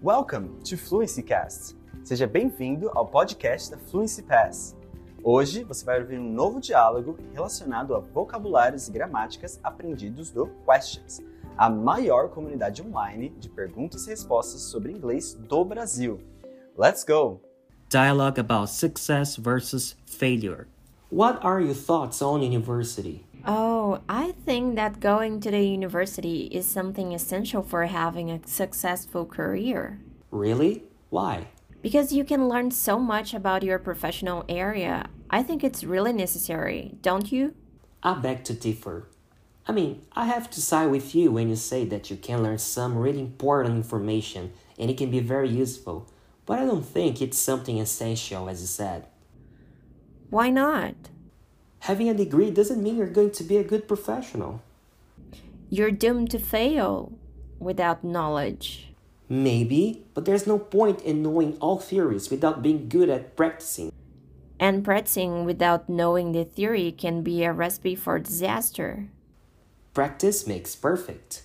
Welcome to Fluency Cast. Seja bem-vindo ao podcast da Fluency Pass. Hoje você vai ouvir um novo diálogo relacionado a vocabulários e gramáticas aprendidos do Questions, a maior comunidade online de perguntas e respostas sobre inglês do Brasil. Let's go! Dialogue about success versus failure. What are your thoughts on university? Oh, I think that going to the university is something essential for having a successful career. Really? Why? Because you can learn so much about your professional area. I think it's really necessary, don't you? I beg to differ. I mean, I have to side with you when you say that you can learn some really important information and it can be very useful, but I don't think it's something essential, as you said. Why not? Having a degree doesn't mean you're going to be a good professional. You're doomed to fail without knowledge. Maybe, but there's no point in knowing all theories without being good at practicing. And practicing without knowing the theory can be a recipe for disaster. Practice makes perfect.